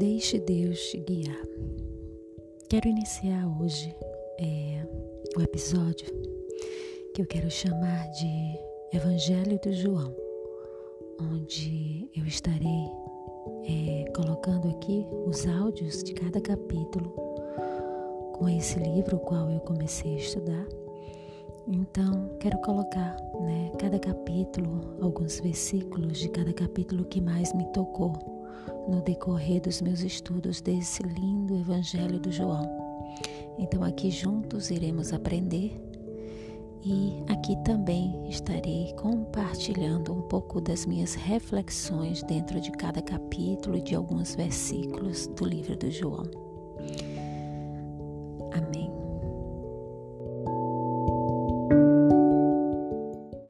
Deixe Deus te guiar. Quero iniciar hoje é, o episódio que eu quero chamar de Evangelho do João, onde eu estarei é, colocando aqui os áudios de cada capítulo com esse livro o qual eu comecei a estudar. Então, quero colocar, né, cada capítulo, alguns versículos de cada capítulo que mais me tocou no decorrer dos meus estudos desse lindo Evangelho do João. Então, aqui juntos iremos aprender e aqui também estarei compartilhando um pouco das minhas reflexões dentro de cada capítulo e de alguns versículos do livro do João.